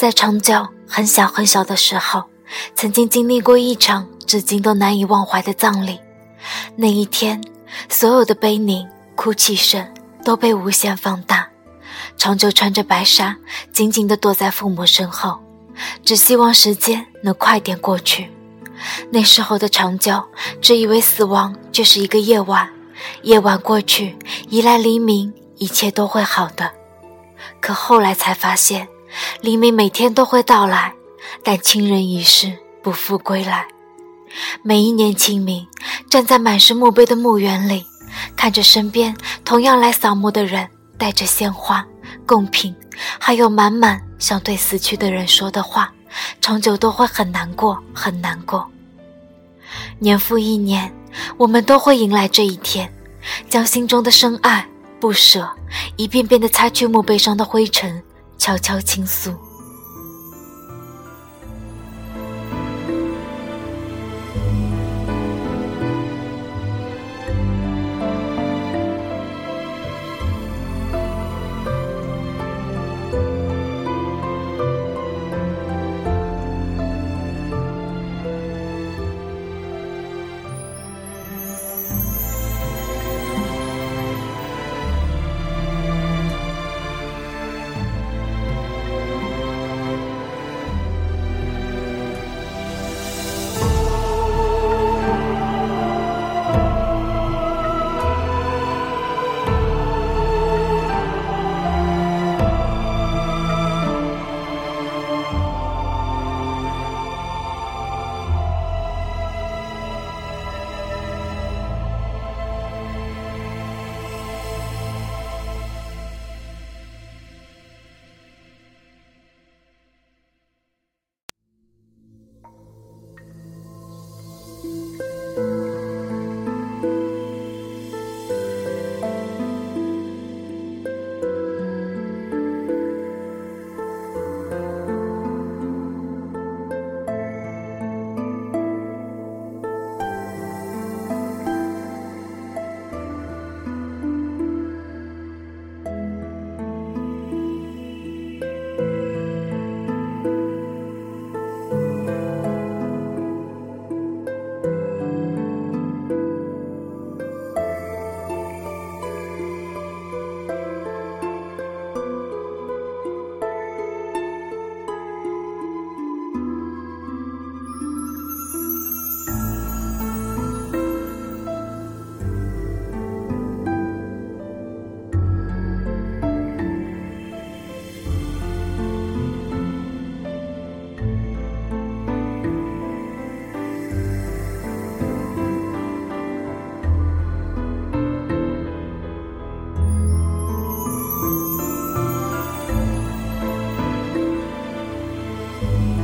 在长角很小很小的时候，曾经经历过一场至今都难以忘怀的葬礼。那一天，所有的悲鸣、哭泣声都被无限放大。长久穿着白纱，紧紧地躲在父母身后，只希望时间能快点过去。那时候的长久，只以为死亡就是一个夜晚，夜晚过去，一来黎明，一切都会好的。可后来才发现，黎明每天都会到来，但亲人已逝，不复归来。每一年清明，站在满是墓碑的墓园里，看着身边同样来扫墓的人，带着鲜花、贡品，还有满满想对死去的人说的话，长久都会很难过，很难过。年复一年，我们都会迎来这一天，将心中的深爱、不舍，一遍遍地擦去墓碑上的灰尘，悄悄倾诉。Mm-hmm.